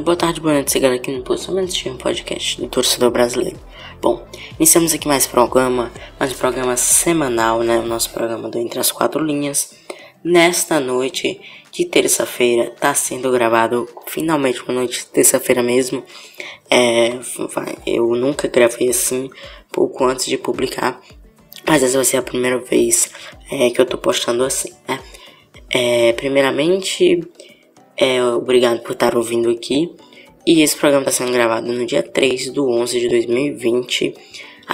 dia, boa tarde, boa noite, chegando aqui no Posicionamento um podcast do torcedor brasileiro. Bom, iniciamos aqui mais programa, mais um programa semanal, né? O nosso programa do Entre as Quatro Linhas. Nesta noite de terça-feira, tá sendo gravado finalmente uma noite de terça-feira mesmo. É, eu nunca gravei assim, pouco antes de publicar, mas essa vai ser a primeira vez é, que eu tô postando assim, né? É, primeiramente, é, obrigado por estar ouvindo aqui. E esse programa está sendo gravado no dia 3 do 11 de 2020,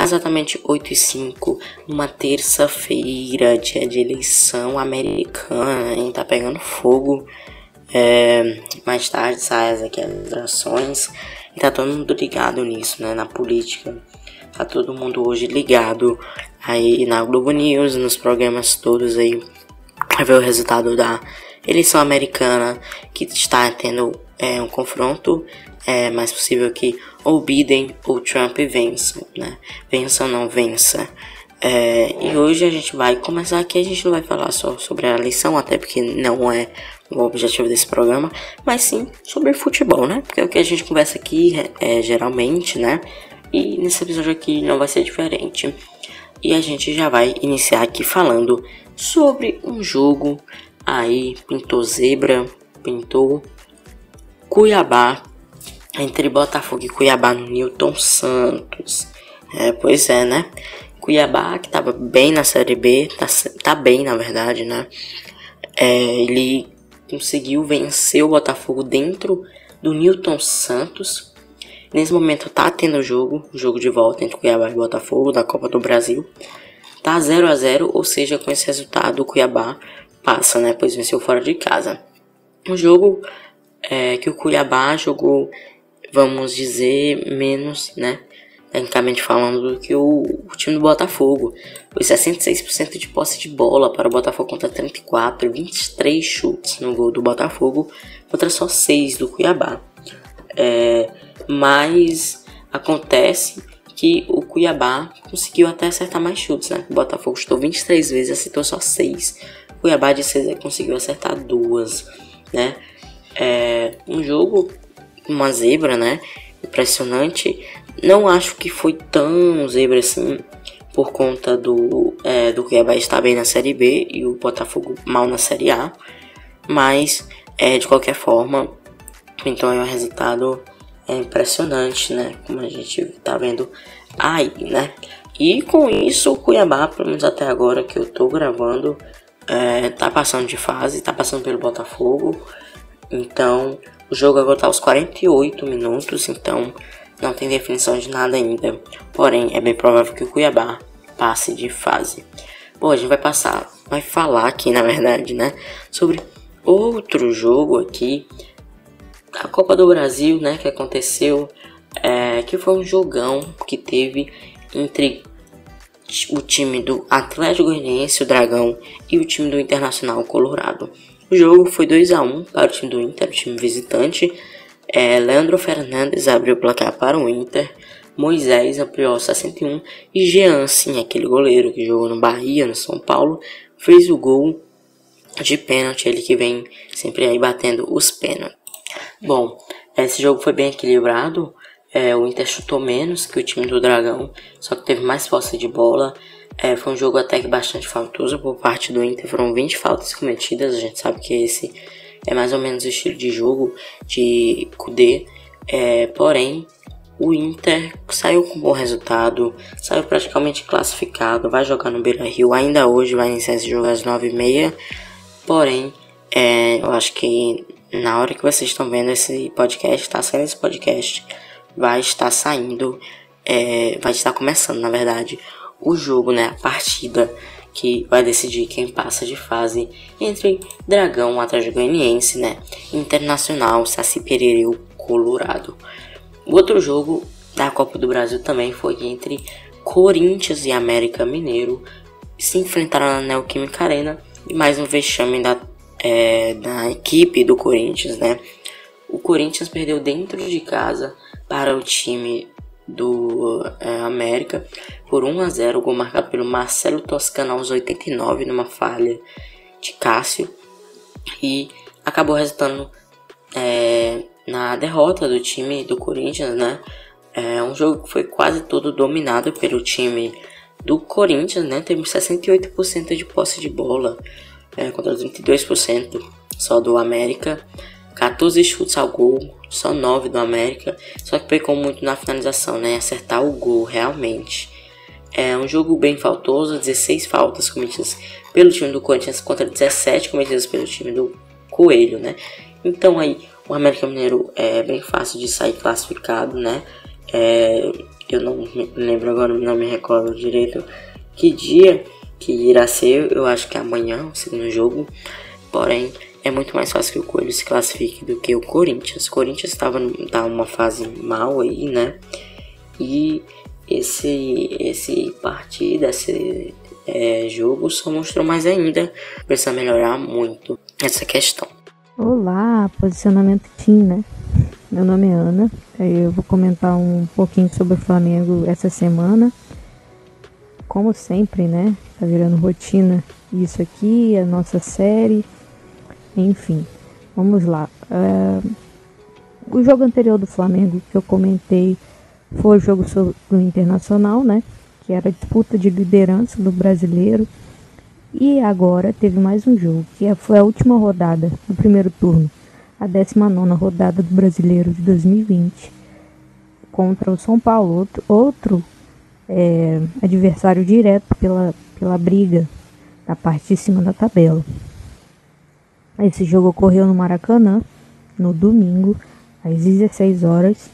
exatamente 8 e 5, numa terça-feira, dia de eleição americana, hein? Tá pegando fogo. É, mais tarde saem as eleições e tá todo mundo ligado nisso, né? Na política. Tá todo mundo hoje ligado aí na Globo News, nos programas todos aí. Vai ver o resultado da eleição americana que está tendo é, um confronto, é mais possível que ou Biden ou Trump vençam, né? Vença ou não vença. É, e hoje a gente vai começar aqui, a gente não vai falar só sobre a eleição, até porque não é o objetivo desse programa, mas sim sobre futebol, né? Porque é o que a gente conversa aqui é, é geralmente, né? E nesse episódio aqui não vai ser diferente. E a gente já vai iniciar aqui falando sobre um jogo Aí pintou zebra, pintou Cuiabá entre Botafogo e Cuiabá no Newton Santos. É, pois é, né? Cuiabá que tava bem na Série B, tá, tá bem na verdade, né? É, ele conseguiu vencer o Botafogo dentro do Newton Santos. Nesse momento tá tendo jogo, jogo de volta entre Cuiabá e Botafogo da Copa do Brasil. Tá 0 a 0 ou seja, com esse resultado o Cuiabá passa, né? Pois venceu fora de casa. Um jogo é, que o Cuiabá jogou, vamos dizer, menos, né? Tecnicamente falando, do que o, o time do Botafogo. Foi 66% de posse de bola para o Botafogo contra 34, 23 chutes no gol do Botafogo contra só 6 do Cuiabá. É, mas acontece que o Cuiabá conseguiu até acertar mais chutes, né? O Botafogo chutou 23 vezes, acertou só 6. Cuiabá de César conseguiu acertar duas, né? É, um jogo, uma zebra, né? Impressionante. Não acho que foi tão zebra assim, por conta do, é, do Cuiabá estar bem na Série B e o Botafogo mal na Série A. Mas, é, de qualquer forma, então é um resultado é, impressionante, né? Como a gente tá vendo aí, né? E com isso, o Cuiabá, pelo menos até agora que eu tô gravando, é, tá passando de fase, tá passando pelo Botafogo. Então, o jogo agora tá aos 48 minutos, então não tem definição de nada ainda. Porém, é bem provável que o Cuiabá passe de fase. Bom, a gente vai passar, vai falar aqui, na verdade, né, sobre outro jogo aqui, a Copa do Brasil, né, que aconteceu, é, que foi um jogão que teve entre o time do Atlético Goianiense, o Dragão, e o time do Internacional Colorado. O jogo foi 2 a 1 para o time do Inter, o time visitante. É, Leandro Fernandes abriu o placar para o Inter. Moisés ampliou 61 e Jean, sim, aquele goleiro que jogou no Bahia, no São Paulo, fez o gol de pênalti, ele que vem sempre aí batendo os pênaltis. Bom, esse jogo foi bem equilibrado. É, o Inter chutou menos que o time do Dragão, só que teve mais posse de bola. É, foi um jogo até que bastante faltoso por parte do Inter. Foram 20 faltas cometidas. A gente sabe que esse é mais ou menos o estilo de jogo de Kudê. É, porém, o Inter saiu com um bom resultado, saiu praticamente classificado, vai jogar no Beira Rio ainda hoje, vai iniciar esse jogo às 9h30. Porém, é, eu acho que na hora que vocês estão vendo esse podcast, está saindo esse podcast vai estar saindo, é, vai estar começando, na verdade, o jogo, né? A partida que vai decidir quem passa de fase entre Dragão, Atlético Goianiense, né? Internacional, Saci Perereu, Colorado. O outro jogo da Copa do Brasil também foi entre Corinthians e América Mineiro. Se enfrentaram na Neoquímica Arena e mais um vexame da, é, da equipe do Corinthians, né? O Corinthians perdeu dentro de casa para o time do é, América por 1 a 0, gol marcado pelo Marcelo Toscano aos 89 numa falha de Cássio e acabou resultando é, na derrota do time do Corinthians, né? É um jogo que foi quase todo dominado pelo time do Corinthians, né? Teve 68% de posse de bola é, contra 32% só do América. 14 chutes ao gol, só 9 do América. Só que pecou muito na finalização, né? Acertar o gol realmente. É um jogo bem faltoso, 16 faltas cometidas pelo time do Corinthians contra 17 cometidas pelo time do Coelho, né? Então aí o América Mineiro é bem fácil de sair classificado, né? É, eu não me lembro agora, não me recordo direito que dia que irá ser. Eu acho que amanhã, o segundo jogo. Porém, é muito mais fácil que o Coelho se classifique do que o Corinthians. O Corinthians estava tá numa fase mal aí, né? E esse esse partida, esse é, jogo só mostrou mais ainda. Precisa melhorar muito essa questão. Olá, posicionamento Team, né? Meu nome é Ana. Eu vou comentar um pouquinho sobre o Flamengo essa semana. Como sempre, né? Tá virando rotina isso aqui, a nossa série. Enfim, vamos lá. Uh, o jogo anterior do Flamengo que eu comentei foi o jogo sobre o Internacional, né? Que era a disputa de liderança do brasileiro. E agora teve mais um jogo, que é, foi a última rodada do primeiro turno, a 19 rodada do Brasileiro de 2020, contra o São Paulo, outro, outro é, adversário direto pela, pela briga na parte de cima da tabela. Esse jogo ocorreu no Maracanã, no domingo, às 16 horas,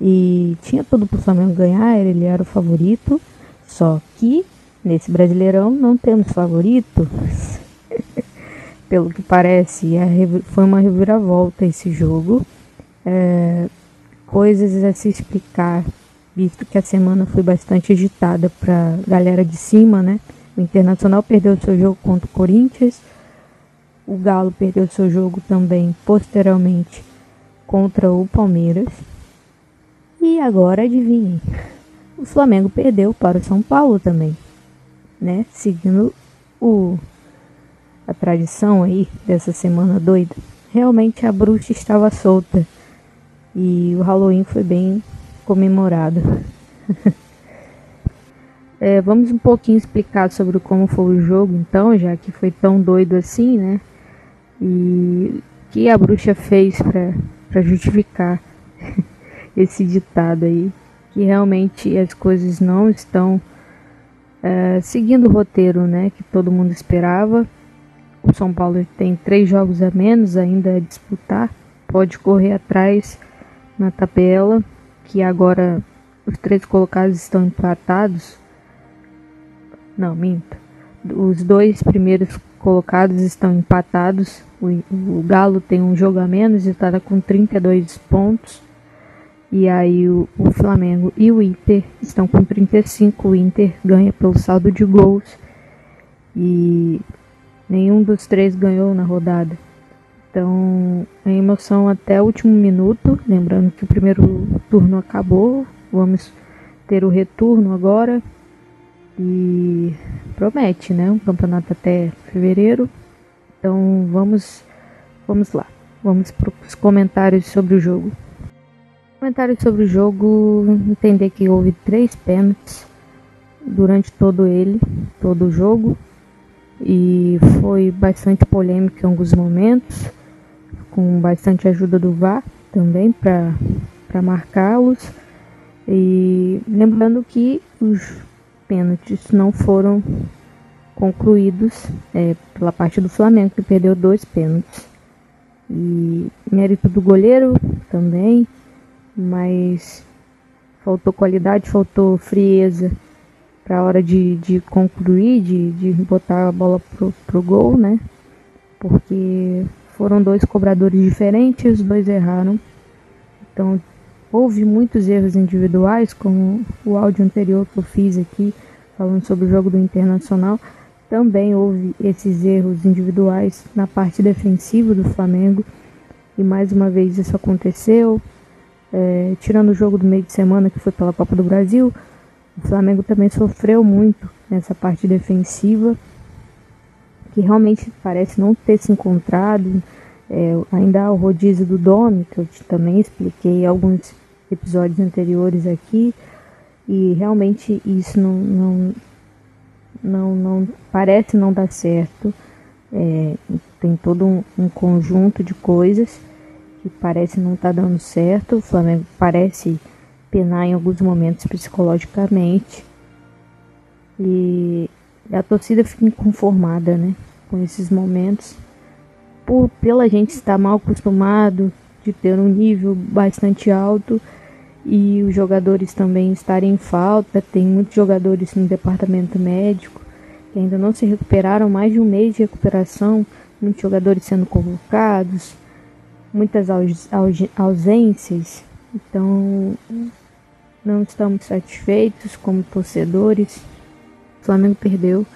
e tinha tudo para o Flamengo ganhar, ele era o favorito, só que Nesse Brasileirão não temos favorito. Pelo que parece, foi uma reviravolta esse jogo. É, coisas a se explicar, visto que a semana foi bastante agitada para galera de cima, né? O Internacional perdeu seu jogo contra o Corinthians. O Galo perdeu seu jogo também posteriormente contra o Palmeiras. E agora adivinhem, o Flamengo perdeu para o São Paulo também né? Seguindo o a tradição aí dessa semana doida. Realmente a bruxa estava solta e o Halloween foi bem comemorado. é, vamos um pouquinho explicar sobre como foi o jogo, então, já que foi tão doido assim, né? E o que a bruxa fez para justificar esse ditado aí, que realmente as coisas não estão é, seguindo o roteiro né, que todo mundo esperava, o São Paulo tem três jogos a menos ainda a disputar, pode correr atrás na tabela, que agora os três colocados estão empatados. Não, minto. Os dois primeiros colocados estão empatados. O, o Galo tem um jogo a menos e está com 32 pontos. E aí o, o, Flamengo e o Inter estão com 35. O Inter ganha pelo saldo de gols. E nenhum dos três ganhou na rodada. Então, a emoção até o último minuto. Lembrando que o primeiro turno acabou. Vamos ter o retorno agora. E promete, né? Um campeonato até fevereiro. Então, vamos, vamos lá. Vamos para os comentários sobre o jogo. Comentário sobre o jogo, entender que houve três pênaltis durante todo ele, todo o jogo, e foi bastante polêmico em alguns momentos, com bastante ajuda do VAR também para marcá-los. E lembrando que os pênaltis não foram concluídos é, pela parte do Flamengo, que perdeu dois pênaltis. E mérito do goleiro também, mas faltou qualidade, faltou frieza para a hora de, de concluir, de, de botar a bola pro, pro gol, né? Porque foram dois cobradores diferentes, os dois erraram. Então houve muitos erros individuais, como o áudio anterior que eu fiz aqui, falando sobre o jogo do Internacional. Também houve esses erros individuais na parte defensiva do Flamengo. E mais uma vez isso aconteceu. É, tirando o jogo do meio de semana que foi pela Copa do Brasil, o Flamengo também sofreu muito nessa parte defensiva, que realmente parece não ter se encontrado, É, ainda há o rodízio do Domi, que eu também expliquei alguns episódios anteriores aqui, e realmente isso não, não, não, não parece não dar certo. É, tem todo um, um, conjunto de coisas que parece não estar tá dando certo. O Flamengo parece penar em alguns momentos psicologicamente. E a torcida fica inconformada né, com esses momentos. Por, pela gente estar mal acostumado de ter um nível bastante alto e os jogadores também estarem em falta. Tem muitos jogadores no departamento médico que ainda não se recuperaram, mais de um mês de recuperação, muitos jogadores sendo convocados, muitas ausências. Então, não estamos satisfeitos como torcedores. O Flamengo perdeu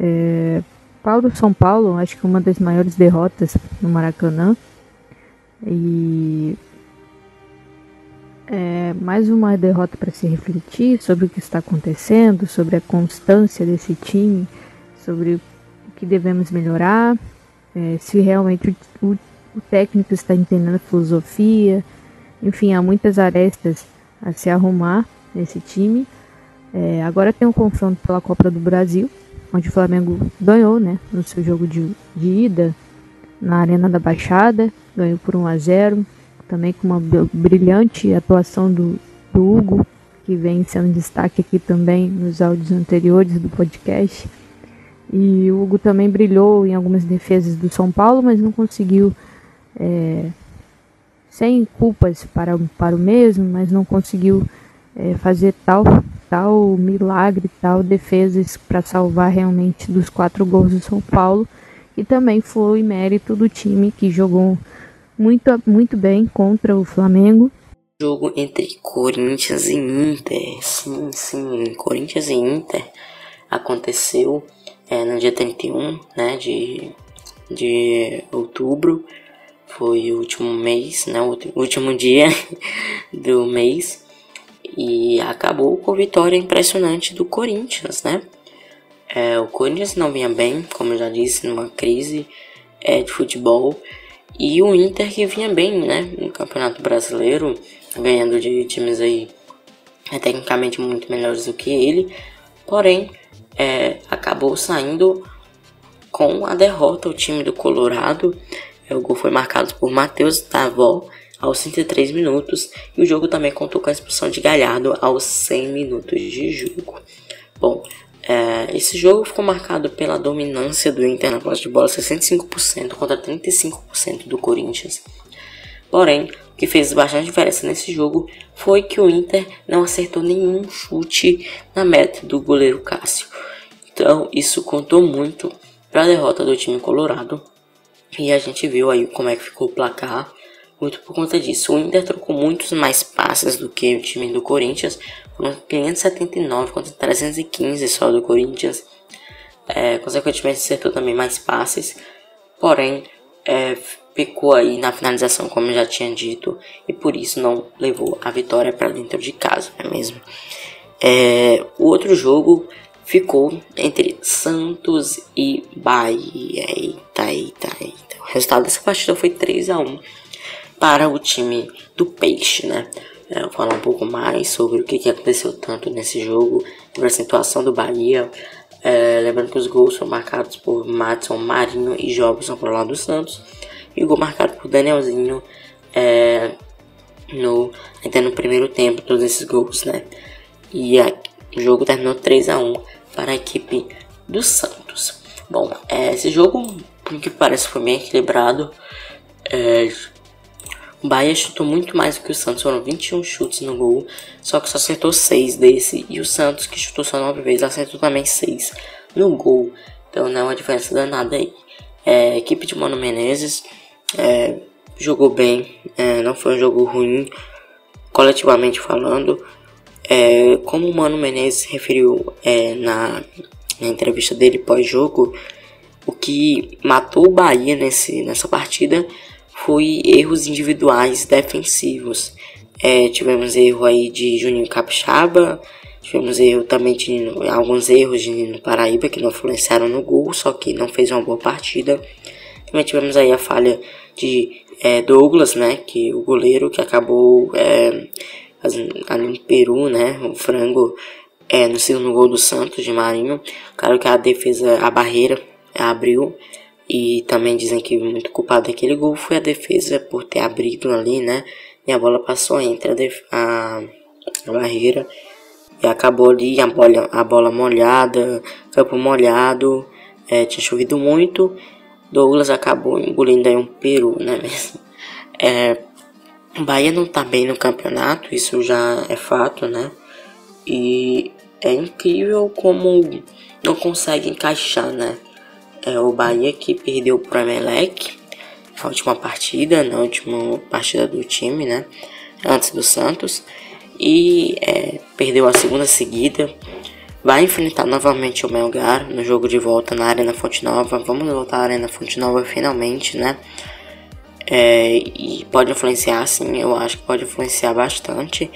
é, Paulo São Paulo, acho que uma das maiores derrotas no Maracanã. E é mais uma derrota para se refletir sobre o que está acontecendo, sobre a constância desse time, sobre o que devemos melhorar, é, se realmente o, o, o, técnico está entendendo a filosofia, enfim, há muitas arestas a se arrumar nesse time. É, agora tem um confronto pela Copa do Brasil, onde o Flamengo ganhou, né, no seu jogo de, de ida na Arena da Baixada, ganhou por 1 a 0 também com uma brilhante atuação do, do Hugo, que vem sendo destaque aqui também nos áudios anteriores do podcast. E o Hugo também brilhou em algumas defesas do São Paulo, mas não conseguiu, é, sem culpas para, para o mesmo, mas não conseguiu é, fazer tal, tal milagre, tal defesas para salvar realmente dos quatro gols do São Paulo. E também foi mérito do time que jogou muito, muito bem contra o Flamengo. Jogo entre Corinthians e Inter. Sim, sim, Corinthians e Inter aconteceu é, no dia 31 né, de, de outubro. Foi o último mês, né, o último dia do mês. E acabou com a vitória impressionante do Corinthians, né? É, o Corinthians não vinha bem, como eu já disse, numa crise é, de futebol. E o Inter que vinha bem, né? No Campeonato Brasileiro, ganhando de times aí é, tecnicamente muito melhores do que ele. Porém, é, acabou saindo com a derrota o time do Colorado. É, o gol foi marcado por Matheus Davó aos 103 minutos e o jogo também contou com a expulsão de Galhardo aos 100 minutos de jogo. Bom, é, esse jogo ficou marcado pela dominância do Inter na posse de bola, 65% contra 35% do Corinthians. Porém, o que fez bastante diferença nesse jogo foi que o Inter não acertou nenhum chute na meta do goleiro Cássio. Então, isso contou muito para a derrota do time colorado. E a gente viu aí como é que ficou o placar muito por conta disso. O Inter trocou muitos mais passes do que o time do Corinthians, 579 contra 315 só do Corinthians. É, consequentemente acertou também mais passes, porém é, pecou aí na finalização, como já tinha dito, e por isso não levou a vitória para dentro de casa, não é mesmo? É, o outro jogo ficou entre Santos e Bahia. Eita, eita, eita. O resultado dessa partida foi 3 a 1 para o time do Peixe, né? É, falar um pouco mais sobre o que, que aconteceu tanto nesse jogo, sobre a situação do Bahia. É, lembrando que os gols foram marcados por Matson, Marinho e Jobson o lado do Santos. E o gol marcado por Danielzinho é, no, até no primeiro tempo, todos esses gols, né? E a, o jogo terminou 3 a 1 para a equipe do Santos. Bom, é, esse jogo, por que parece, foi bem equilibrado. É, o Bahia chutou muito mais do que o Santos, foram 21 chutes no gol, só que só acertou 6 desse. E o Santos, que chutou só 9 vezes, acertou também 6 no gol. Então não é uma diferença danada aí. É, a equipe de Mano Menezes é, jogou bem, é, não foi um jogo ruim, coletivamente falando. É, como o Mano Menezes referiu é, na, na entrevista dele pós-jogo, o que matou o Bahia nesse, nessa partida foi erros individuais defensivos. É, tivemos erro aí de Juninho Capixaba, tivemos erro também de alguns erros de Nino Paraíba que não influenciaram no gol, só que não fez uma boa partida. Também tivemos aí a falha de é, Douglas, né? Que o goleiro que acabou é, ali no Peru, né? O frango é, no segundo gol do Santos de Marinho. Claro que a defesa, a barreira abriu. E também dizem que muito culpado daquele gol foi a defesa por ter abrido ali, né? E a bola passou entre a, a, a barreira e acabou ali a bola, a bola molhada, campo molhado, é, tinha chovido muito. Douglas acabou engolindo aí um peru, né mesmo? É, Bahia não tá bem no campeonato, isso já é fato, né? E é incrível como não consegue encaixar, né? É o Bahia que perdeu pro Emelec na última partida, na última partida do time, né? Antes do Santos. E é, perdeu a segunda seguida. Vai enfrentar novamente o Melgar no jogo de volta na Arena Fonte Nova. Vamos voltar à Arena Fonte Nova finalmente, né? É, e pode influenciar, sim, eu acho que pode influenciar bastante.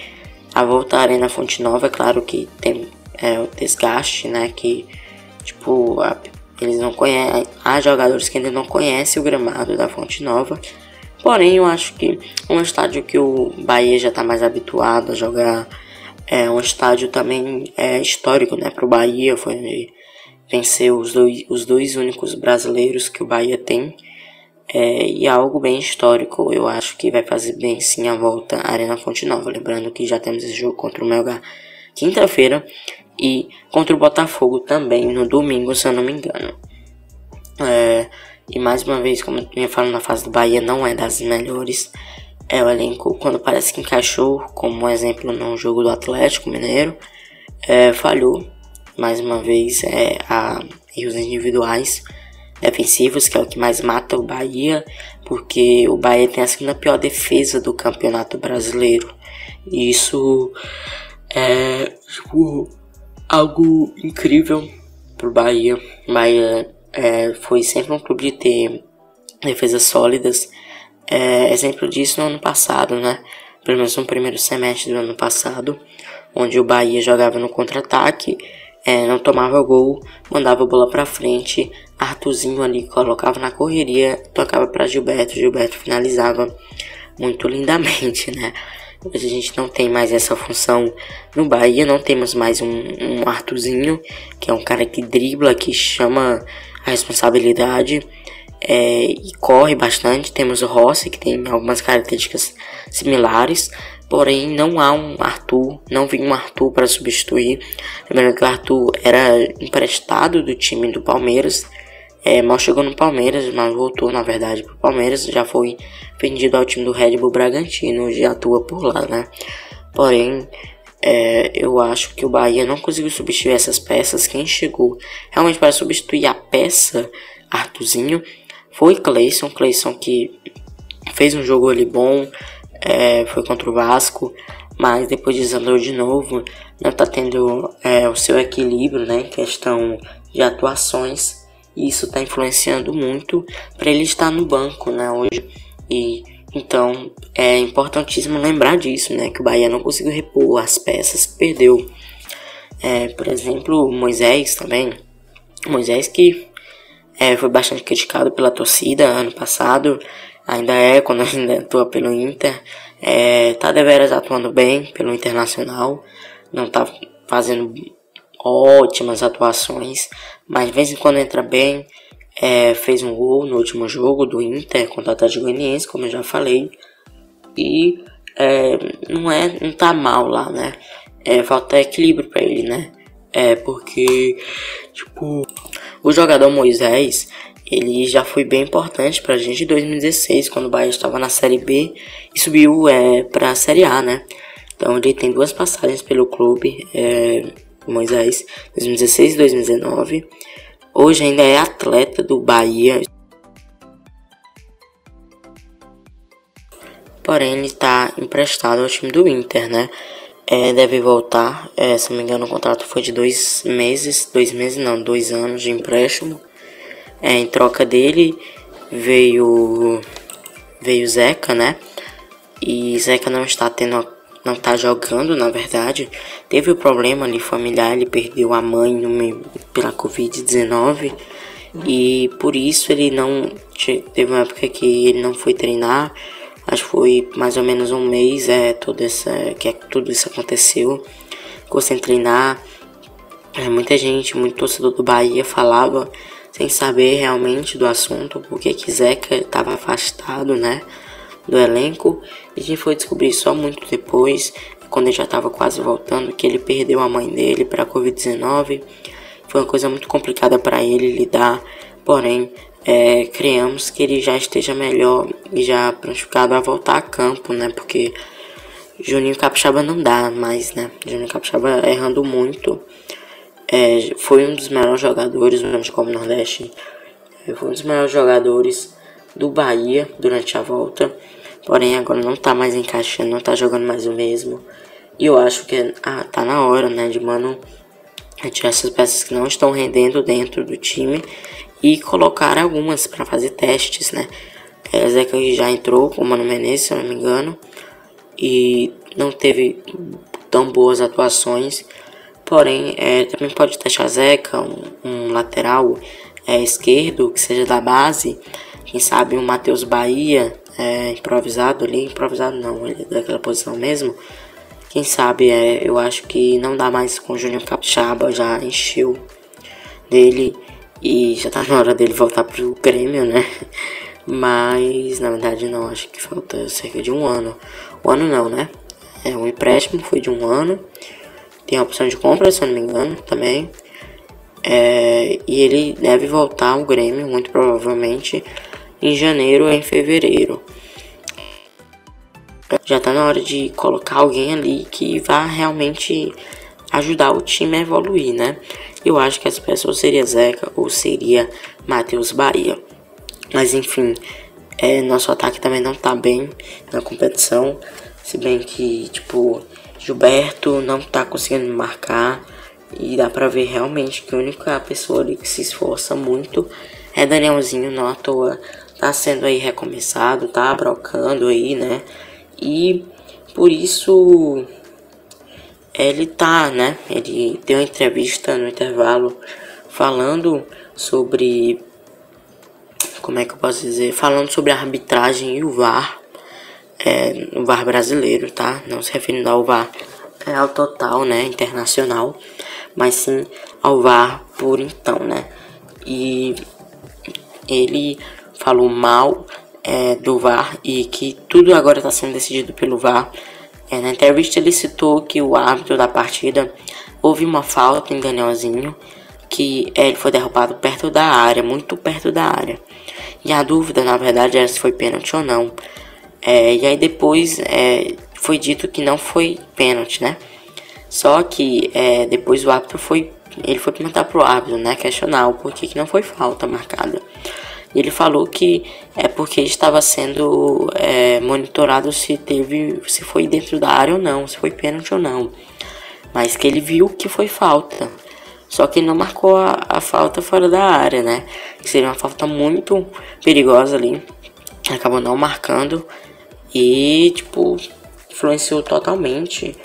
A volta à Arena Fonte Nova, é claro que tem é, o desgaste, né? Que, tipo, a, eles não conhecem. Há jogadores que ainda não conhecem o gramado da Fonte Nova. Porém, eu acho que um estádio que o Bahia já está mais habituado a jogar. É um estádio também é, histórico, né? Para o Bahia, foi onde venceu os dois, os dois únicos brasileiros que o Bahia tem. É, e é algo bem histórico, eu acho que vai fazer bem sim a volta à Arena Fonte Nova. Lembrando que já temos esse jogo contra o Melgar quinta-feira e contra o Botafogo também no domingo, se eu não me engano. É, e mais uma vez, como eu vinha falando, na fase do Bahia não é das melhores. É o elenco, quando parece que encaixou, como um exemplo no jogo do Atlético Mineiro, é, falhou. Mais uma vez, é, a erros individuais defensivos, que é o que mais mata o Bahia, porque o Bahia tem a segunda pior defesa do Campeonato Brasileiro. E isso é tipo, algo incrível pro Bahia. Bahia é, foi sempre um clube de ter defesas sólidas. É, exemplo disso no ano passado, né? Pelo menos no primeiro semestre do ano passado, onde o Bahia jogava no contra-ataque, é, não tomava gol, mandava a bola para frente, Arthurzinho ali colocava na correria, tocava para Gilberto, Gilberto finalizava muito lindamente, né? Hoje a gente não tem mais essa função no Bahia, não temos mais um, um Arthurzinho, que é um cara que dribla, que chama a responsabilidade é, e corre bastante. Temos o Rossi, que tem algumas características similares, porém não há um Arthur, não vinha um Arthur para substituir. Lembrando que o Arthur era emprestado do time do Palmeiras, é, mal chegou no Palmeiras, mas voltou na verdade para o Palmeiras, já foi vendido ao time do Red Bull Bragantino, hoje atua por lá, né? Porém, é, eu acho que o Bahia não conseguiu substituir essas peças. Quem chegou realmente para substituir a peça Artuzinho foi Cleison. Cleison que fez um jogo ali bom, é, foi contra o Vasco, mas depois desandou de novo. Não está tendo é, o seu equilíbrio, né? Questão de atuações. E isso está influenciando muito para ele estar no banco, né? Hoje. E então é importantíssimo lembrar disso, né? Que o Bahia não conseguiu repor as peças, perdeu. É, por exemplo, Moisés também. Moisés que é, foi bastante criticado pela torcida ano passado, ainda é quando ainda atua pelo Inter. É, tá deveras atuando bem pelo Internacional, não tá fazendo ótimas atuações, mas de vez em quando entra bem é, fez um gol no último jogo do Inter contra o Atlético Goianiense, como eu já falei. E é, não é não tá mal lá, né? É, falta equilíbrio para ele, né? É porque tipo o jogador Moisés ele já foi bem importante pra gente em 2016, quando o Bahia estava na Série B e subiu é, pra Série A, né? Então ele tem duas passagens pelo clube, é, Moisés, 2016 e 2019. Hoje ainda é atleta do Bahia. Porém, ele está emprestado ao time do Inter, né? É, deve voltar. É, se não me engano, o contrato foi de dois meses. Dois meses não, dois anos de empréstimo. É, em troca dele veio veio Zeca, né? E Zeca não está tendo não tá jogando, na verdade. Teve o um problema ali familiar, ele perdeu a mãe no, pela Covid-19. E por isso ele não. Teve uma época que ele não foi treinar. Acho que foi mais ou menos um mês é, toda essa, que é, tudo isso aconteceu. Ficou sem treinar. É, muita gente, muito torcedor do Bahia falava sem saber realmente do assunto, porque que Zeca estava afastado, né, do elenco. E gente foi descobrir só muito depois, quando ele já estava quase voltando, que ele perdeu a mãe dele para a Covid-19. Foi uma coisa muito complicada para ele lidar, porém, é, criamos que ele já esteja melhor e já prontificado a voltar a campo, né, porque Juninho Capixaba não dá mais, né, Juninho Capixaba errando muito. É, foi um dos melhores jogadores Copa Nordeste. É, foi um dos melhores jogadores do Bahia durante a volta. Porém, agora não tá mais encaixando, não tá jogando mais o mesmo. E eu acho que ah, tá na hora, né, de mano tirar essas peças que não estão rendendo dentro do time e colocar algumas para fazer testes, né? É, Zeca já entrou com o Mano Menezes, se eu não me engano, e não teve tão boas atuações. Porém, é, também pode testar Zeca, um, um lateral é, esquerdo, que seja da base. Quem sabe um Matheus Bahia, é, improvisado ali. Improvisado não, ele é daquela posição mesmo. Quem sabe, é, eu acho que não dá mais com o Júnior Capixaba, já encheu dele. E já tá na hora dele voltar pro Grêmio, né? Mas, na verdade, não, acho que falta cerca de um ano. Um ano não, né? É um empréstimo, foi de um ano. Tem a opção de compra, se eu não me engano, também. É, e ele deve voltar ao Grêmio, muito provavelmente, em janeiro ou em fevereiro. Já tá na hora de colocar alguém ali que vá realmente ajudar o time a evoluir, né? Eu acho que essa pessoa seria Zeca ou seria Matheus Bahia. Mas enfim, é, nosso ataque também não tá bem na competição. Se bem que, tipo, Gilberto não tá conseguindo marcar. E dá pra ver realmente que a única pessoa ali que se esforça muito é Danielzinho, não à toa. Tá sendo aí recomeçado, tá brocando aí, né? E por isso ele tá, né? Ele deu entrevista no intervalo falando sobre. Como é que eu posso dizer? Falando sobre a arbitragem e o VAR é, o VAR brasileiro, tá? Não se referindo ao VAR é, ao total, né, internacional, mas sim ao VAR por então, né? E ele falou mal é, do VAR e que tudo agora está sendo decidido pelo VAR. É, na entrevista ele citou que o árbitro da partida houve uma falta em Danielzinho, que é, ele foi derrubado perto da área, muito perto da área. E a dúvida, na verdade, era se foi pênalti ou não. É, e aí depois é, foi dito que não foi pênalti, né? Só que é, depois o árbitro foi. Ele foi perguntar pro árbitro, né? Questionar o porquê que não foi falta marcada. E ele falou que é porque estava sendo é, monitorado se teve. se foi dentro da área ou não, se foi pênalti ou não. Mas que ele viu que foi falta. Só que não marcou a, a falta fora da área, né? Que seria uma falta muito perigosa ali. Acabou não marcando. E, tipo, influenciou totalmente.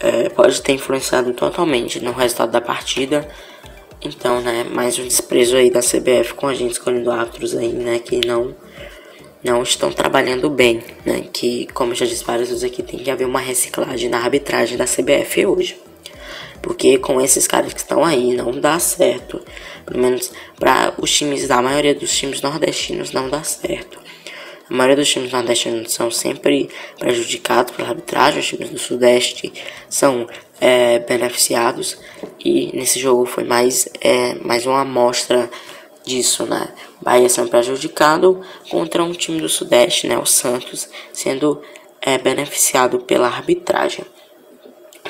É, pode ter influenciado totalmente no resultado da partida. Então, né, mais um desprezo aí da CBF com a gente escolhendo árbitros aí, né, que não não estão trabalhando bem, né, que como já disse várias vezes aqui, tem que haver uma reciclagem na arbitragem da CBF hoje. Porque com esses caras que estão aí não dá certo. Pelo menos para os times da maioria dos times nordestinos não dá certo. A maioria dos times nordestinos são sempre prejudicados pela arbitragem, os times do Sudeste são é, beneficiados e nesse jogo foi mais, é, mais uma amostra disso, né? Bahia sendo prejudicado contra um time do Sudeste, né? O Santos sendo é, beneficiado pela arbitragem.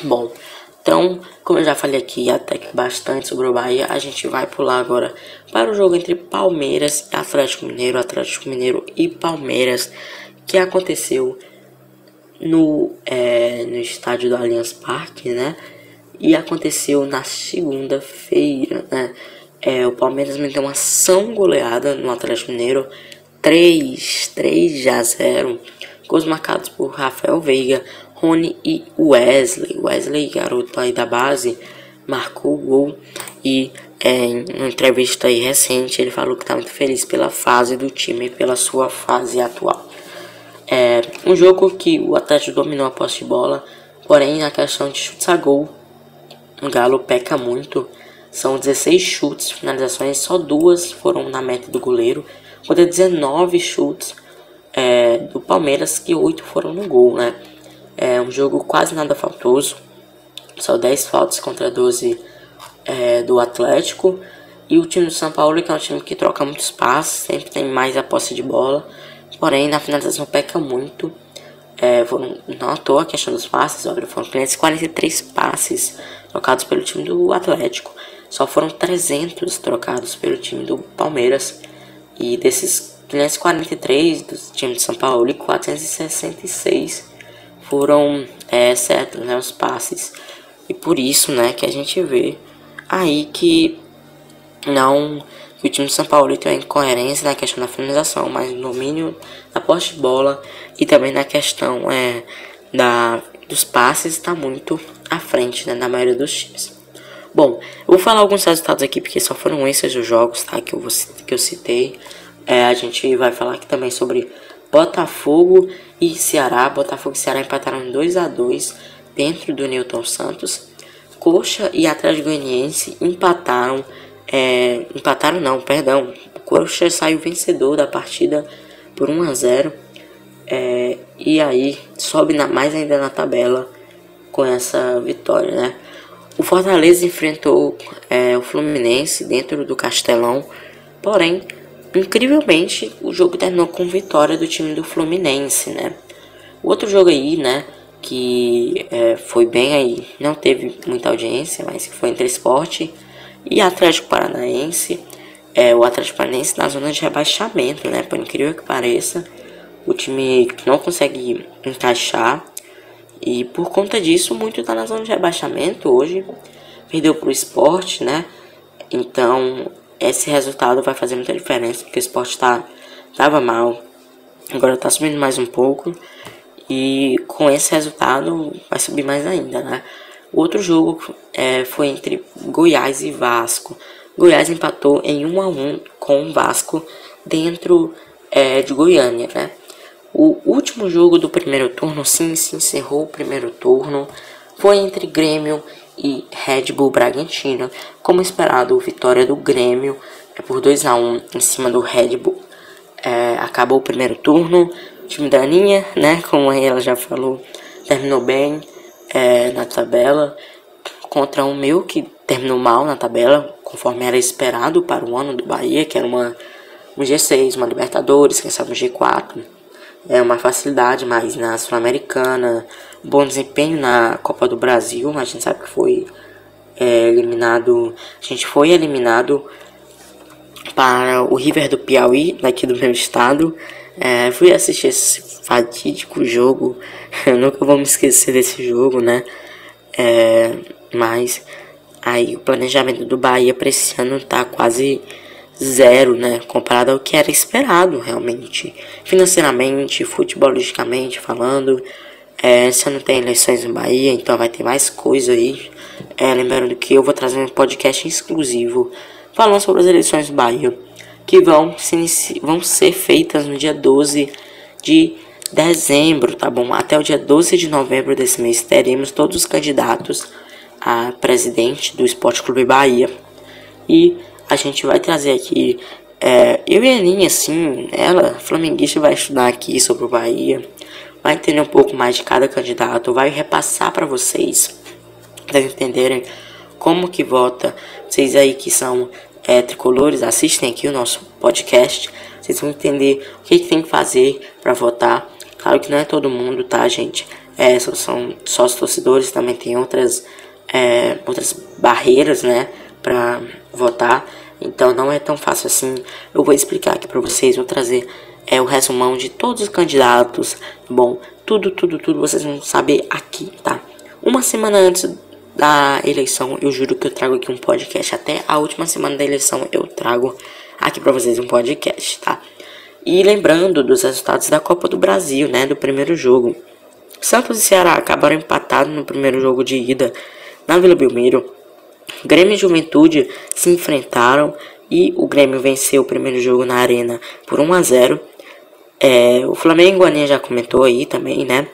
Bom, então, como eu já falei aqui até que bastante sobre o Bahia, a gente vai pular agora para o jogo entre Palmeiras e Atlético Mineiro, Atlético Mineiro e Palmeiras, que aconteceu no, é, no estádio do Allianz Parque, né? E aconteceu na segunda-feira, né? É, o Palmeiras meteu uma ação goleada no Atlético Mineiro, 3, 3 a 0. Gols marcados por Rafael Veiga, Rony e Wesley. Wesley, garoto aí da base, marcou o gol e é, em uma entrevista aí recente, ele falou que está muito feliz pela fase do time, pela sua fase atual. É um jogo que o Atlético dominou a posse de bola, porém na questão de chutes a gol, o Galo peca muito. São 16 chutes, finalizações, só duas foram na meta do goleiro, contra 19 chutes é, do Palmeiras, que 8 foram no gol, né? É um jogo quase nada faltoso, só 10 faltas contra 12 é, do Atlético. E o time do São Paulo, que é um time que troca muitos passes, sempre tem mais a posse de bola, porém na finalização peca muito. É, foram, não à toa a questão dos passes, olha, foram 543 passes trocados pelo time do Atlético. Só foram 300 trocados pelo time do Palmeiras. E desses 543 do time de São Paulo, e 466 foram é, certos, né, os passes. E por isso, né, que a gente vê aí que não que o time de São Paulo tem uma incoerência na questão da finalização, mas no domínio da poste de bola e também na questão é, da, dos passes está muito à frente né, da maioria dos times. Bom, eu vou falar alguns resultados aqui porque só foram esses os jogos tá, que, eu que eu citei. É, a gente vai falar aqui também sobre Botafogo e Ceará. Botafogo e Ceará empataram 2 a 2 dentro do Newton Santos. Coxa e Atlético Goianiense empataram, é, empataram não, perdão, o Coxa saiu vencedor da partida por 1 a 0 é, e aí sobe na, mais ainda na tabela com essa vitória, né? O Fortaleza enfrentou é, o Fluminense dentro do Castelão, porém, incrivelmente, o jogo terminou com vitória do time do Fluminense, né? O outro jogo aí, né? que é, foi bem aí, não teve muita audiência, mas foi entre esporte e Atlético Paranaense. É, o Atlético Paranaense na zona de rebaixamento, né? Por incrível que pareça, o time não consegue encaixar e por conta disso, muito está na zona de rebaixamento hoje. Perdeu para o esporte, né? Então, esse resultado vai fazer muita diferença, porque o esporte tá, tava mal, agora está subindo mais um pouco. E com esse resultado vai subir mais ainda, né? O outro jogo é, foi entre Goiás e Vasco. Goiás empatou em 1 a 1 com o Vasco dentro é, de Goiânia, né? O último jogo do primeiro turno, sim, se encerrou o primeiro turno, foi entre Grêmio e Red Bull Bragantino. Como esperado, vitória do Grêmio é por 2 a 1 em cima do Red Bull. É, acabou o primeiro turno, time da Aninha, né? Como ela já falou, terminou bem é, na tabela. Contra um meu que terminou mal na tabela, conforme era esperado para o ano do Bahia, que era uma, um G6, uma Libertadores, quem sabe um G4. É uma facilidade mais na Sul-Americana, bom desempenho na Copa do Brasil, a gente sabe que foi é, eliminado, a gente foi eliminado para o River do Piauí, daqui do meu estado, é, fui assistir esse fatídico jogo. Eu nunca vou me esquecer desse jogo, né? É, mas aí o planejamento do Bahia para esse ano tá quase zero, né? Comparado ao que era esperado realmente. Financeiramente, futebolisticamente falando. É, esse ano tem eleições no Bahia, então vai ter mais coisa aí. É, lembrando que eu vou trazer um podcast exclusivo falando sobre as eleições do Bahia que vão, se vão ser feitas no dia 12 de dezembro, tá bom? Até o dia 12 de novembro desse mês teremos todos os candidatos a presidente do Esporte Clube Bahia. E a gente vai trazer aqui, é, eu e a Aninha, assim, ela, flamenguista, vai estudar aqui sobre o Bahia, vai entender um pouco mais de cada candidato, vai repassar para vocês, para entenderem como que vota, vocês aí que são é, tricolores, assistem aqui o nosso podcast. Vocês vão entender o que, que tem que fazer para votar. Claro que não é todo mundo, tá, gente? É, só, são torcedores, também tem outras, é, outras barreiras, né, para votar. Então não é tão fácil assim. Eu vou explicar aqui para vocês, vou trazer é, o resumão de todos os candidatos. Bom, tudo, tudo, tudo vocês vão saber aqui, tá? Uma semana antes da eleição, eu juro que eu trago aqui um podcast. Até a última semana da eleição eu trago aqui para vocês um podcast, tá? E lembrando dos resultados da Copa do Brasil, né? Do primeiro jogo. Santos e Ceará acabaram empatados no primeiro jogo de ida na Vila Belmiro. Grêmio e Juventude se enfrentaram e o Grêmio venceu o primeiro jogo na Arena por 1 a 0. É, o Flamengo, a Aninha já comentou aí também, né?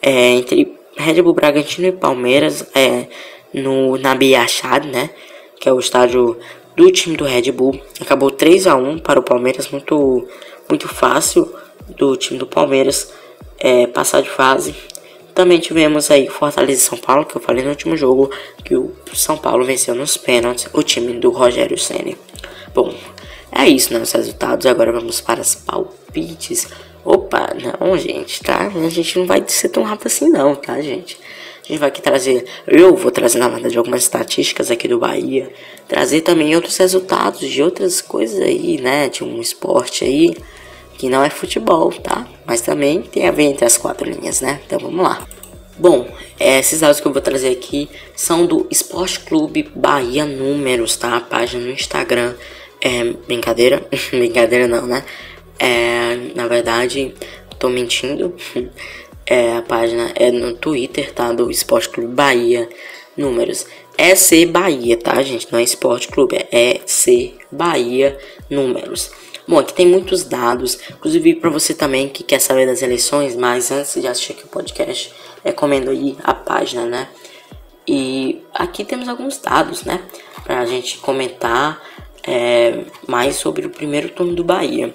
É, entre Red Bull Bragantino e Palmeiras, é, no, na Biachad, né? Que é o estádio do time do Red Bull. Acabou 3 a 1 para o Palmeiras, muito, muito fácil do time do Palmeiras é, passar de fase. Também tivemos aí Fortaleza e São Paulo, que eu falei no último jogo, que o São Paulo venceu nos pênaltis, o time do Rogério Senna. Bom, é isso, né? Os resultados. Agora vamos para as palpites. Opa, não, gente, tá? A gente não vai ser tão rápido assim, não, tá, gente? A gente vai aqui trazer, eu vou trazer na verdade algumas estatísticas aqui do Bahia, trazer também outros resultados de outras coisas aí, né? De um esporte aí que não é futebol, tá? Mas também tem a ver entre as quatro linhas, né? Então vamos lá. Bom, esses dados que eu vou trazer aqui são do Esporte Clube Bahia Números, tá? A página no Instagram. É brincadeira? brincadeira não, né? É, na verdade, tô mentindo. É, a página é no Twitter, tá? Do Esporte Clube Bahia Números. É C Bahia, tá, gente? Não é Esporte Clube, é C Bahia Números. Bom, aqui tem muitos dados, inclusive para você também que quer saber das eleições, mas antes de assistir aqui o podcast, recomendo aí a página, né? E aqui temos alguns dados, né? Pra gente comentar é, mais sobre o primeiro turno do Bahia.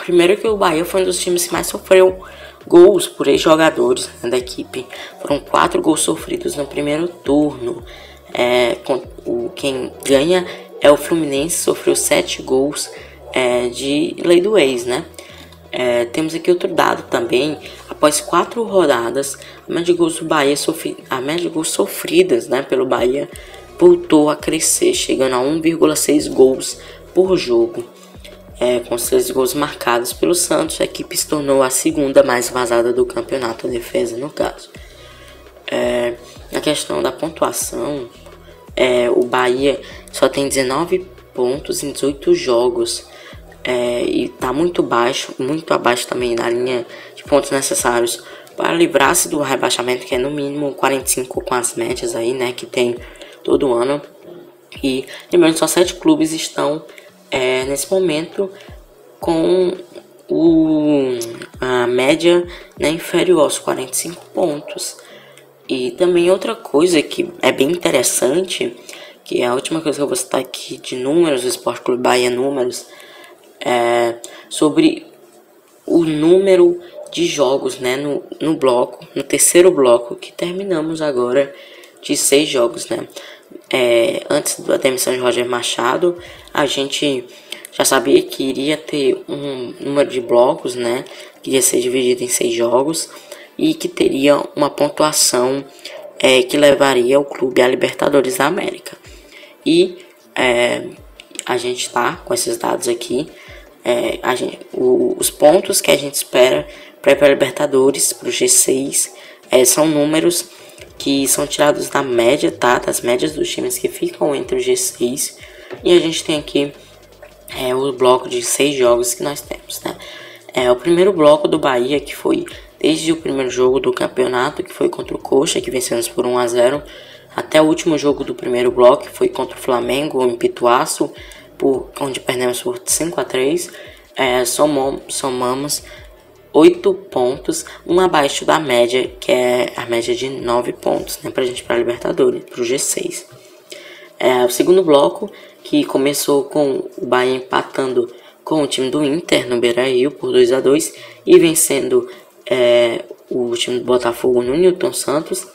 Primeiro que o Bahia foi um dos times que mais sofreu gols por ex-jogadores né, da equipe. Foram quatro gols sofridos no primeiro turno. É, o, quem ganha é o Fluminense, sofreu sete gols é, de lei do ex, né? É, temos aqui outro dado também. Após quatro rodadas, a média de gols do Bahia sofri, a média de gols sofridas né, pelo Bahia voltou a crescer, chegando a 1,6 gols por jogo. É, com seis gols marcados pelo Santos, a equipe se tornou a segunda mais vazada do campeonato, a defesa no caso. É, na questão da pontuação, é, o Bahia só tem 19 pontos em 18 jogos é, e está muito baixo, muito abaixo também da linha de pontos necessários para livrar-se do rebaixamento, que é no mínimo 45 com as médias aí, né, que tem todo ano. E lembrando, só sete clubes estão é, nesse momento com o, a média né, inferior aos 45 pontos. E também outra coisa que é bem interessante, que é a última coisa que eu vou citar aqui de números, o Esporte Clube Bahia números, é, sobre o número de jogos né, no, no bloco, no terceiro bloco, que terminamos agora de seis jogos. Né? É, antes da demissão de Roger Machado, a gente já sabia que iria ter um número de blocos, né, que ia ser dividido em seis jogos e que teria uma pontuação é, que levaria o clube à Libertadores da América. E é, a gente está com esses dados aqui é, gente, o, os pontos que a gente espera para a Libertadores, para o G6, é, são números que são tirados da média, tá? Das médias dos times que ficam entre o G6. E a gente tem aqui é, o bloco de seis jogos que nós temos, né? É, o primeiro bloco do Bahia, que foi desde o primeiro jogo do campeonato, que foi contra o Coxa, que vencemos por 1 a 0 até o último jogo do primeiro bloco, que foi contra o Flamengo, em Pituaço, por, onde perdemos por 5 a 3 é, somamos 8 pontos, um abaixo da média, que é a média de 9 pontos, né, pra gente para Libertadores, pro G6. É, o segundo bloco, que começou com o Bahia empatando com o time do Inter no Beira-Rio por 2 a 2 e vencendo é, o time do Botafogo no Newton Santos,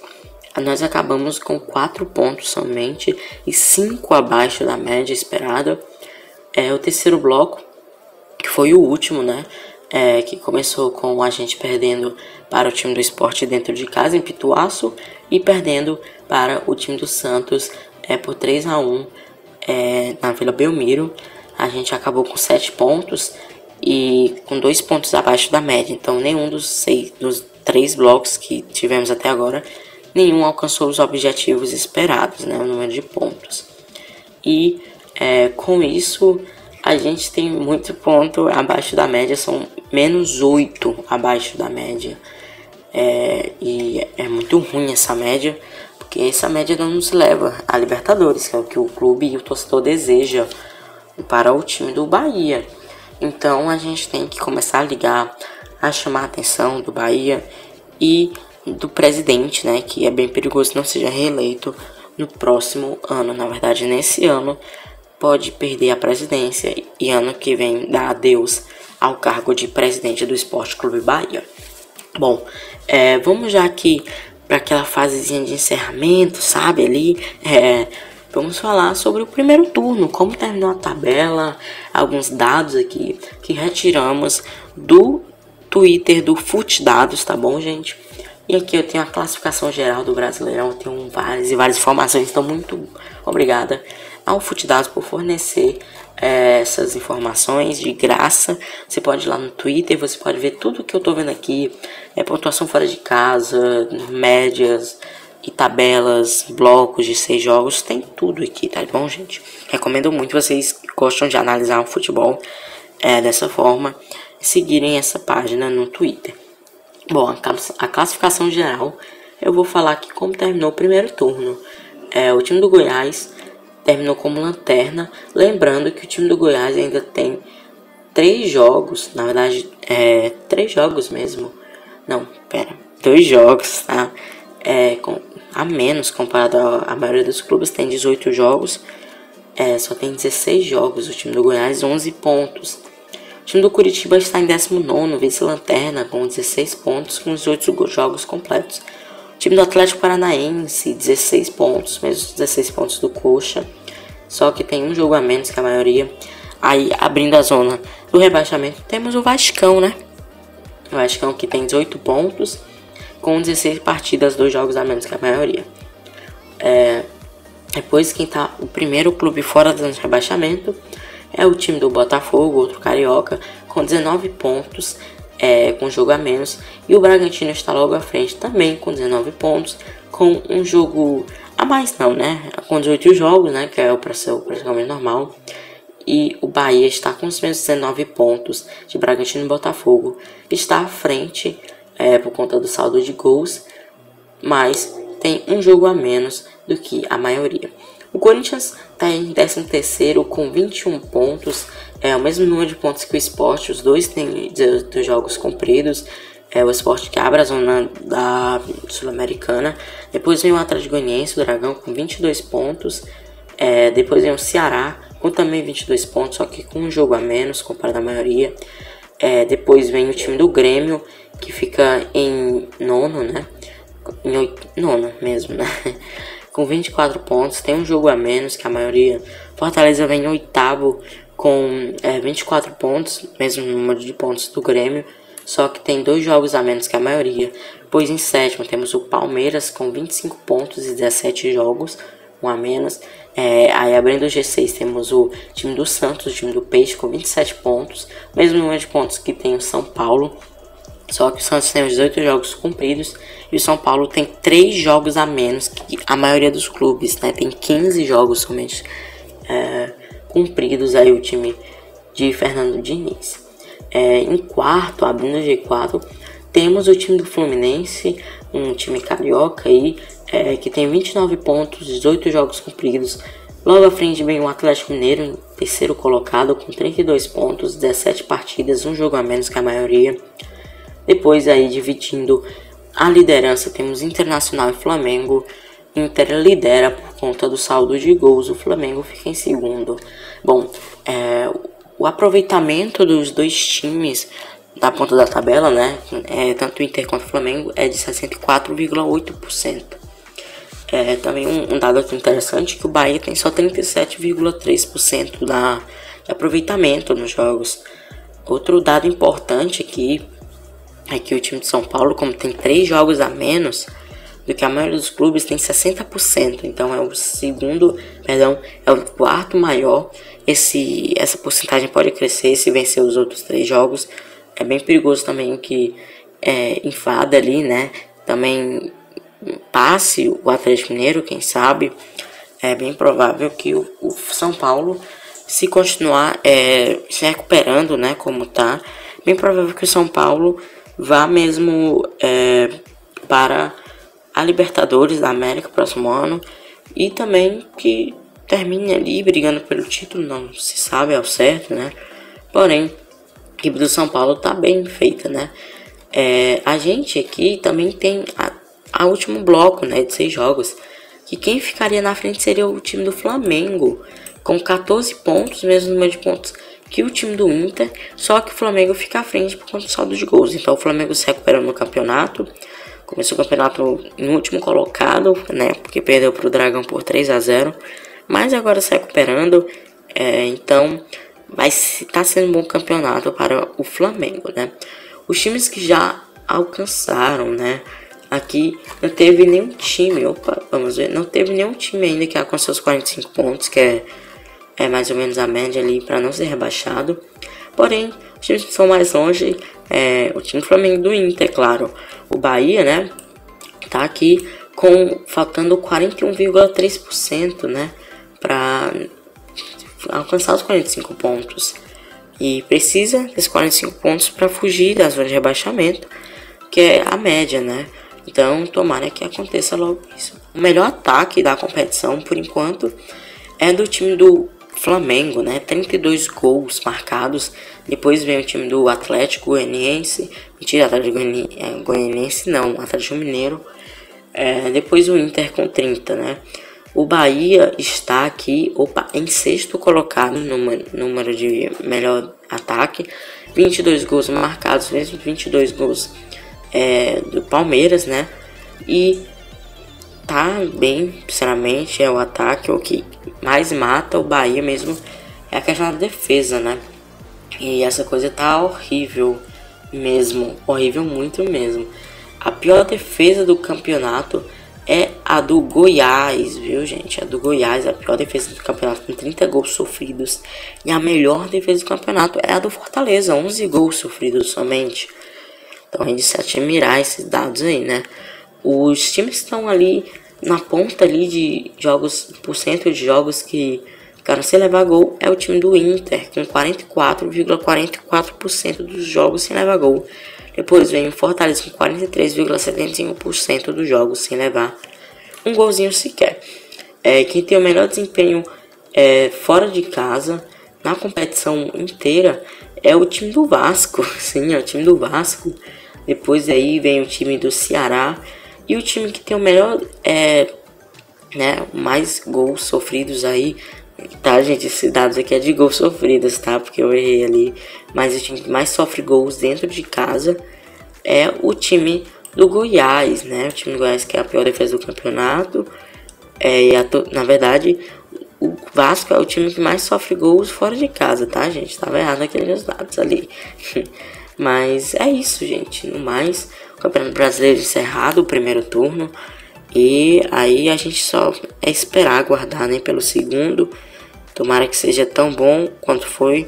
nós acabamos com 4 pontos somente e 5 abaixo da média esperada é o terceiro bloco, que foi o último, né? É, que começou com a gente perdendo para o time do esporte dentro de casa, em Pituaço, e perdendo para o time do Santos é, por 3 a 1 é, na Vila Belmiro. A gente acabou com 7 pontos e com 2 pontos abaixo da média. Então, nenhum dos, seis, dos três blocos que tivemos até agora, nenhum alcançou os objetivos esperados, né? O número de pontos. E é, com isso, a gente tem muito ponto abaixo da média, são menos 8 abaixo da média. É, e é muito ruim essa média, Porque essa média não nos leva a Libertadores, que é o que o clube e o torcedor deseja para o time do Bahia. Então a gente tem que começar a ligar, a chamar a atenção do Bahia e do presidente, né, que é bem perigoso não seja reeleito no próximo ano. Na verdade, nesse ano pode perder a presidência e ano que vem dar adeus ao cargo de presidente do Esporte Clube Bahia. Bom, é, vamos já aqui para aquela fasezinha de encerramento, sabe? Ali, é, vamos falar sobre o primeiro turno, como terminou a tabela, alguns dados aqui que retiramos do Twitter do Fute Dados, tá bom, gente? E aqui eu tenho a classificação geral do Brasileirão, tenho várias e várias informações, então muito obrigada ao Dados por fornecer é, essas informações de graça. Você pode ir lá no Twitter, você pode ver tudo que eu tô vendo aqui, é pontuação fora de casa, médias e tabelas, blocos de seis jogos, tem tudo aqui, tá bom, gente? Recomendo muito vocês que gostam de analisar o futebol é, dessa forma, seguirem essa página no Twitter. Bom, a classificação geral, eu vou falar aqui como terminou o primeiro turno. É, o time do Goiás terminou como lanterna. Lembrando que o time do Goiás ainda tem três jogos, na verdade, é, três jogos mesmo. Não, pera, dois jogos, tá? É, com, a menos comparado à maioria dos clubes, tem 18 jogos. É, só tem 16 jogos. O time do Goiás, 11 pontos. O time do Curitiba está em 19, vice-lanterna, com 16 pontos, com 18 jogos completos. Time do Atlético Paranaense, 16 pontos, mesmo 16 pontos do Coxa. Só que tem um jogo a menos que a maioria. Aí, abrindo a zona do rebaixamento, temos o Vascão, né? O Vascão que tem 18 pontos, com 16 partidas, dois jogos a menos que a maioria. É, depois, quem tá o primeiro clube fora do rebaixamento é o time do Botafogo, outro carioca, com 19 pontos, é, com jogo a menos. E o Bragantino está logo à frente também com 19 pontos, com um jogo a mais não, né? Com 18 jogos, né? Que é o praticamente normal. E o Bahia está com os mesmos 19 pontos de Bragantino e Botafogo. Está à frente é, por conta do saldo de gols, mas tem um jogo a menos do que a maioria. O Corinthians está em 13 com 21 pontos, é o mesmo número de pontos que o Sport, os dois têm 18 jogos cumpridos. É o Sport que abre a zona da Sul-Americana. Depois vem o Atlético Goianiense, o Dragão, com 22 pontos. É, depois vem o Ceará, com também 22 pontos, só que com um jogo a menos comparado à maioria. É, depois vem o time do Grêmio, que fica em nono, né? Em oito, nono mesmo, né? com 24 pontos, tem um jogo a menos que a maioria. Fortaleza vem em oitavo com é, 24 pontos, mesmo número de pontos do Grêmio, só que tem dois jogos a menos que a maioria. Pois em sétimo temos o Palmeiras com 25 pontos e 17 jogos, um a menos. É, aí abrindo o G6 temos o time do Santos, o time do Peixe com 27 pontos, mesmo número de pontos que tem o São Paulo. Só que o Santos tem os 18 jogos cumpridos e o São Paulo tem 3 jogos a menos que a maioria dos clubes, né? Tem 15 jogos somente é, cumpridos aí o time de Fernando Diniz. É, em quarto, abrindo o G4, temos o time do Fluminense, um time carioca aí, é, que tem 29 pontos, 18 jogos cumpridos. Logo à frente vem o Atlético Mineiro, em terceiro colocado, com 32 pontos, 17 partidas, um jogo a menos que a maioria. Depois aí dividindo a liderança temos Internacional e Flamengo. Inter lidera por conta do saldo de gols, o Flamengo fica em segundo. Bom, é, o aproveitamento dos dois times da ponta da tabela, né, é, tanto o Inter quanto o Flamengo, é de 64,8%. É também um, um dado aqui interessante que o Bahia tem só 37,3% da de aproveitamento nos jogos. Outro dado importante aqui é que o time de São Paulo, como tem três jogos a menos do que a maioria dos clubes, tem 60%. Então é o segundo, perdão, é o quarto maior. Esse, essa porcentagem pode crescer se vencer os outros três jogos. É bem perigoso também que é, enfada ali, né? Também passe o Atlético Mineiro, quem sabe. É bem provável que o, o São Paulo, se continuar é, se recuperando, né? Como tá, bem provável que o São Paulo vá mesmo é, para a Libertadores da América próximo ano e também que termine ali brigando pelo título, não se sabe ao certo, né? Porém, a equipe do São Paulo tá bem feita, né? É, a gente aqui também tem a, a último bloco, né, de seis jogos, que quem ficaria na frente seria o time do Flamengo, com 14 pontos, mesmo número de pontos que o time do Inter, só que o Flamengo fica à frente por conta do saldo de gols. Então o Flamengo se recupera no campeonato, começou o campeonato no último colocado, né, porque perdeu para o Dragão por 3 a 0 mas agora se recuperando, é, então vai estar tá sendo um bom campeonato para o Flamengo, né? Os times que já alcançaram, né? Aqui não teve nenhum time, opa, vamos ver, não teve nenhum time ainda que alcançou os 45 pontos, que é, é mais ou menos a média ali para não ser rebaixado. Porém, times estão mais longe, é o time do Flamengo do Inter, claro. O Bahia, né? Tá aqui com faltando 41,3%, né? Para alcançar os 45 pontos. E precisa desses 45 pontos para fugir da zona de rebaixamento, que é a média, né? Então, tomara que aconteça logo isso. O melhor ataque da competição, por enquanto, é do time do Flamengo, né? 32 gols marcados. Depois vem o time do Atlético Goianiense. Mentira, Atlético é, Goianiense não, Atlético Mineiro. É, depois o Inter com 30, né? O Bahia está aqui, opa, em sexto colocado no número de melhor ataque. 22 gols marcados, mesmo 22 gols é, do Palmeiras, né? E tá bem, sinceramente, é o ataque o que mais mata o Bahia mesmo é a questão da defesa, né? E essa coisa tá horrível mesmo, horrível muito mesmo. A pior defesa do campeonato é a do Goiás, viu, gente? A do Goiás, a pior defesa do campeonato, com 30 gols sofridos. E a melhor defesa do campeonato é a do Fortaleza, 11 gols sofridos somente. Então a gente se admirar esses dados aí, né? Os times estão ali na ponta ali de jogos, por cento de jogos que ficaram sem levar gol é o time do Inter, com 44,44% ,44 dos jogos sem levar gol. Depois vem o Fortaleza com 43,75% dos jogos sem levar um golzinho sequer. É, quem tem o melhor desempenho é, fora de casa na competição inteira é o time do Vasco. Sim, é o time do Vasco. Depois aí vem o time do Ceará e o time que tem o melhor, é, né, mais gols sofridos aí Tá, gente, esses dados aqui é de gols sofridos, tá? Porque eu errei ali. Mas o time que mais sofre gols dentro de casa é o time do Goiás, né? O time do Goiás que é a pior defesa do campeonato. É, e a, na verdade, o Vasco é o time que mais sofre gols fora de casa, tá, gente? Tava errado aqueles dados ali. Mas é isso, gente. No mais, Campeonato Brasileiro encerrado, o primeiro turno. E aí a gente só é esperar aguardar né, pelo segundo. Tomara que seja tão bom quanto foi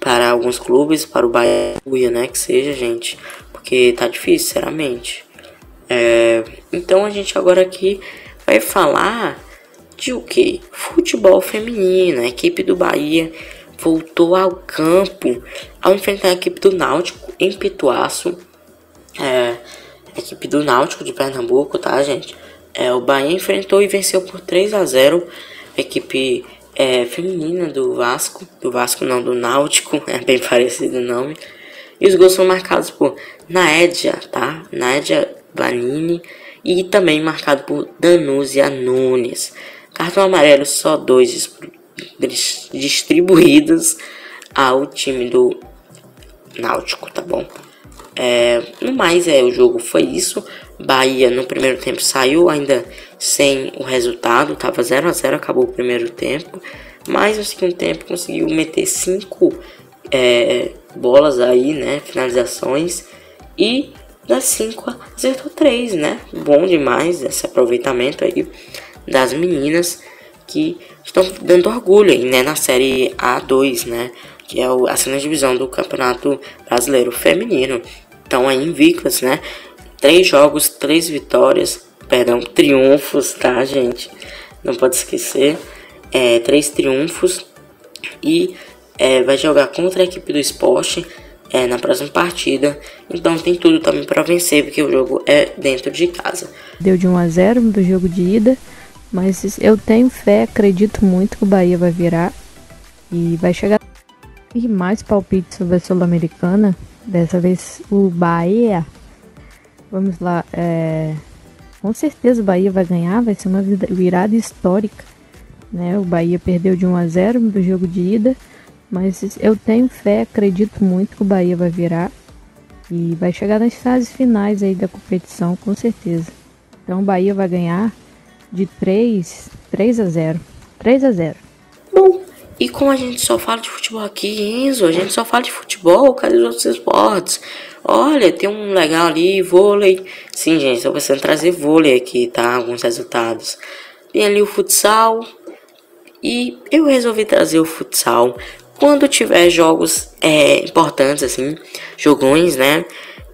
para alguns clubes, para o Bahia, né? Que seja, gente. Porque tá difícil, sinceramente. É, então a gente agora aqui vai falar de o que? Futebol feminino. A equipe do Bahia voltou ao campo ao enfrentar a equipe do Náutico em Pituaço. É, equipe do Náutico de Pernambuco, tá, gente? É, o Bahia enfrentou e venceu por 3 a 0 a equipe é, feminina do Vasco, do Vasco não, do Náutico, é bem parecido o nome. E os gols são marcados por Naédia, tá? Naédia Vanini e também marcado por Danúzia Nunes. Cartão amarelo só dois distribuídos ao time do Náutico, tá bom? É, no mais, é, o jogo foi isso. Bahia no primeiro tempo saiu ainda sem o resultado, tava 0 a 0 acabou o primeiro tempo. Mas no segundo tempo conseguiu meter cinco é, bolas aí, né? Finalizações. E das cinco acertou três, né? Bom demais esse aproveitamento aí das meninas que estão dando orgulho aí, né? Na série A2, né? Que é a segunda divisão do Campeonato Brasileiro Feminino. Estão aí invictas, né? Três jogos, três vitórias, perdão, triunfos, tá, gente? Não pode esquecer. É, três triunfos e é, vai jogar contra a equipe do esporte é, na próxima partida. Então tem tudo também para vencer, porque o jogo é dentro de casa. Deu de 1 a 0 do jogo de ida, mas eu tenho fé, acredito muito que o Bahia vai virar e vai chegar. E mais palpites sobre a Sul-Americana. Dessa vez o Bahia. Vamos lá. É... Com certeza o Bahia vai ganhar, vai ser uma virada histórica. Né? O Bahia perdeu de 1 a 0 do jogo de ida. Mas eu tenho fé, acredito muito que o Bahia vai virar e vai chegar nas fases finais aí da competição, com certeza. Então o Bahia vai ganhar de 3, 3 a 0. 3 a 0. E como a gente só fala de futebol aqui, Enzo, a gente só fala de futebol, cadê os outros esportes? Olha, tem um legal ali, vôlei. Sim, gente, estou pensando em trazer vôlei aqui, tá? Alguns resultados. Tem ali o futsal. E eu resolvi trazer o futsal quando tiver jogos é, importantes, assim, jogões, né?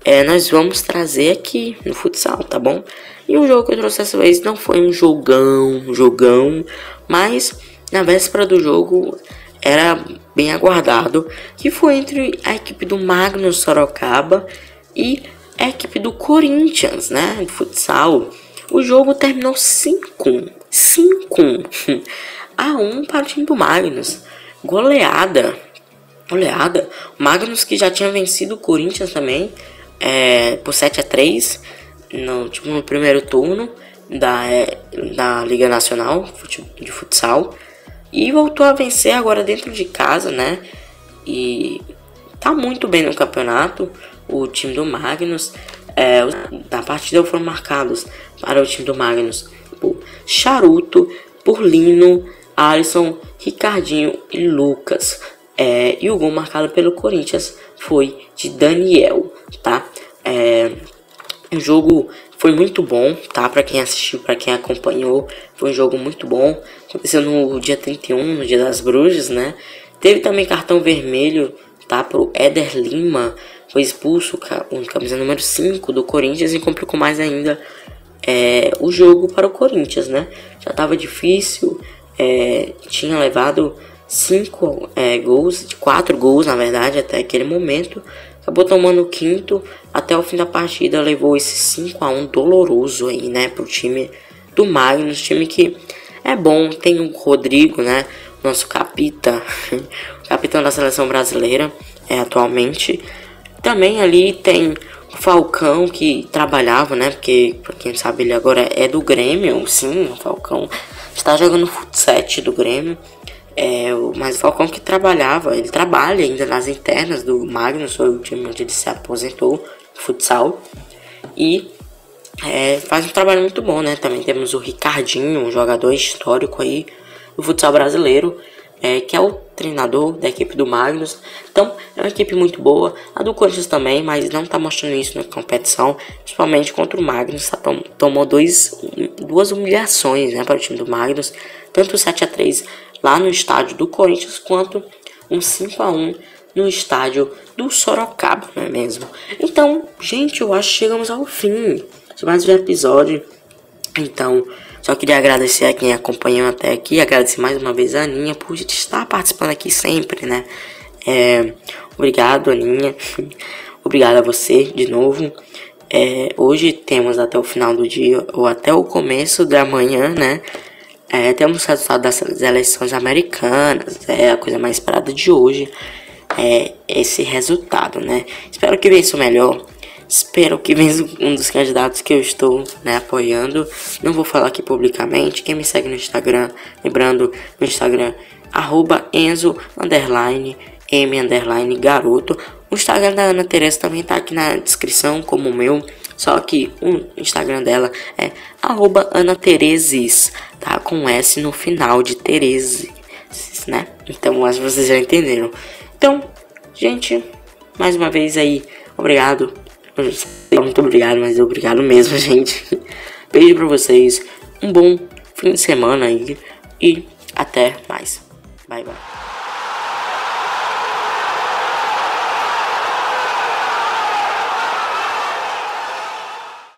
É, nós vamos trazer aqui no futsal, tá bom? E o jogo que eu trouxe dessa vez não foi um jogão, um jogão, mas na véspera do jogo era bem aguardado, que foi entre a equipe do Magnus Sorocaba e a equipe do Corinthians, né, de futsal. O jogo terminou 5, 5 a 1 para o time do Magnus goleada. Goleada. O Magnus que já tinha vencido o Corinthians também é, por 7 a 3 no, tipo, no primeiro turno da, é, da Liga Nacional de Futsal. E voltou a vencer agora dentro de casa, né? E tá muito bem no campeonato. O time do Magnus. É, da partida foram marcados para o time do Magnus por Charuto, por Lino, Alisson, Ricardinho e Lucas. É, e o gol marcado pelo Corinthians foi de Daniel, tá? É, o jogo foi muito bom, tá? Para quem assistiu, para quem acompanhou, foi um jogo muito bom. Aconteceu no dia 31, no dia das bruxas, né? Teve também cartão vermelho, tá? Pro Éder Lima, foi expulso com camisa número 5 do Corinthians e complicou mais ainda é, o jogo para o Corinthians, né? Já tava difícil, é, tinha levado cinco é, gols, quatro gols na verdade até aquele momento. Acabou tomando o quinto, até o fim da partida levou esse 5 a 1 doloroso aí, né, pro time do Magnus, time que é bom, tem o Rodrigo, né, nosso capita, capitão da seleção brasileira, é atualmente. Também ali tem o Falcão que trabalhava, né, porque para quem sabe ele agora é do Grêmio, sim, o Falcão está jogando futsal do Grêmio. É, mas o Falcão que trabalhava, ele trabalha ainda nas internas do Magnus, o time onde ele se aposentou, futsal. E é, faz um trabalho muito bom, né? Também temos o Ricardinho, um jogador histórico aí do futsal brasileiro é, que é o treinador da equipe do Magnus. Então, é uma equipe muito boa. A do Corinthians também, mas não está mostrando isso na competição, principalmente contra o Magnus. Tá, tomou dois, duas humilhações né, para o time do Magnus, tanto 7 a 3 lá no estádio do Corinthians, quanto um 5 a 1 no estádio do Sorocaba, não é mesmo? Então, gente, eu acho que chegamos ao fim de mais um episódio. Então, só queria agradecer a quem acompanhou até aqui, agradecer mais uma vez a Aninha por estar participando aqui sempre, né? É, obrigado, Aninha. obrigado a você de novo. É, hoje temos até o final do dia, ou até o começo da manhã, né? É, temos resultado das eleições americanas, é a coisa mais esperada de hoje. É esse resultado, né? Espero que vença o melhor. Espero que venha um dos candidatos que eu estou né, apoiando. Não vou falar aqui publicamente. Quem me segue no Instagram, lembrando, no Instagram, arroba Enzo underline, M underline garoto. O Instagram da Ana Teresa também tá aqui na descrição, como o meu. Só que o Instagram dela é arroba Ana Tereses, tá? Com S no final de Terese, né? Então acho que vocês já entenderam. Então, gente, mais uma vez aí, obrigado muito obrigado, mas obrigado mesmo, gente. Beijo pra vocês. Um bom fim de semana aí. E até mais. Bye, bye.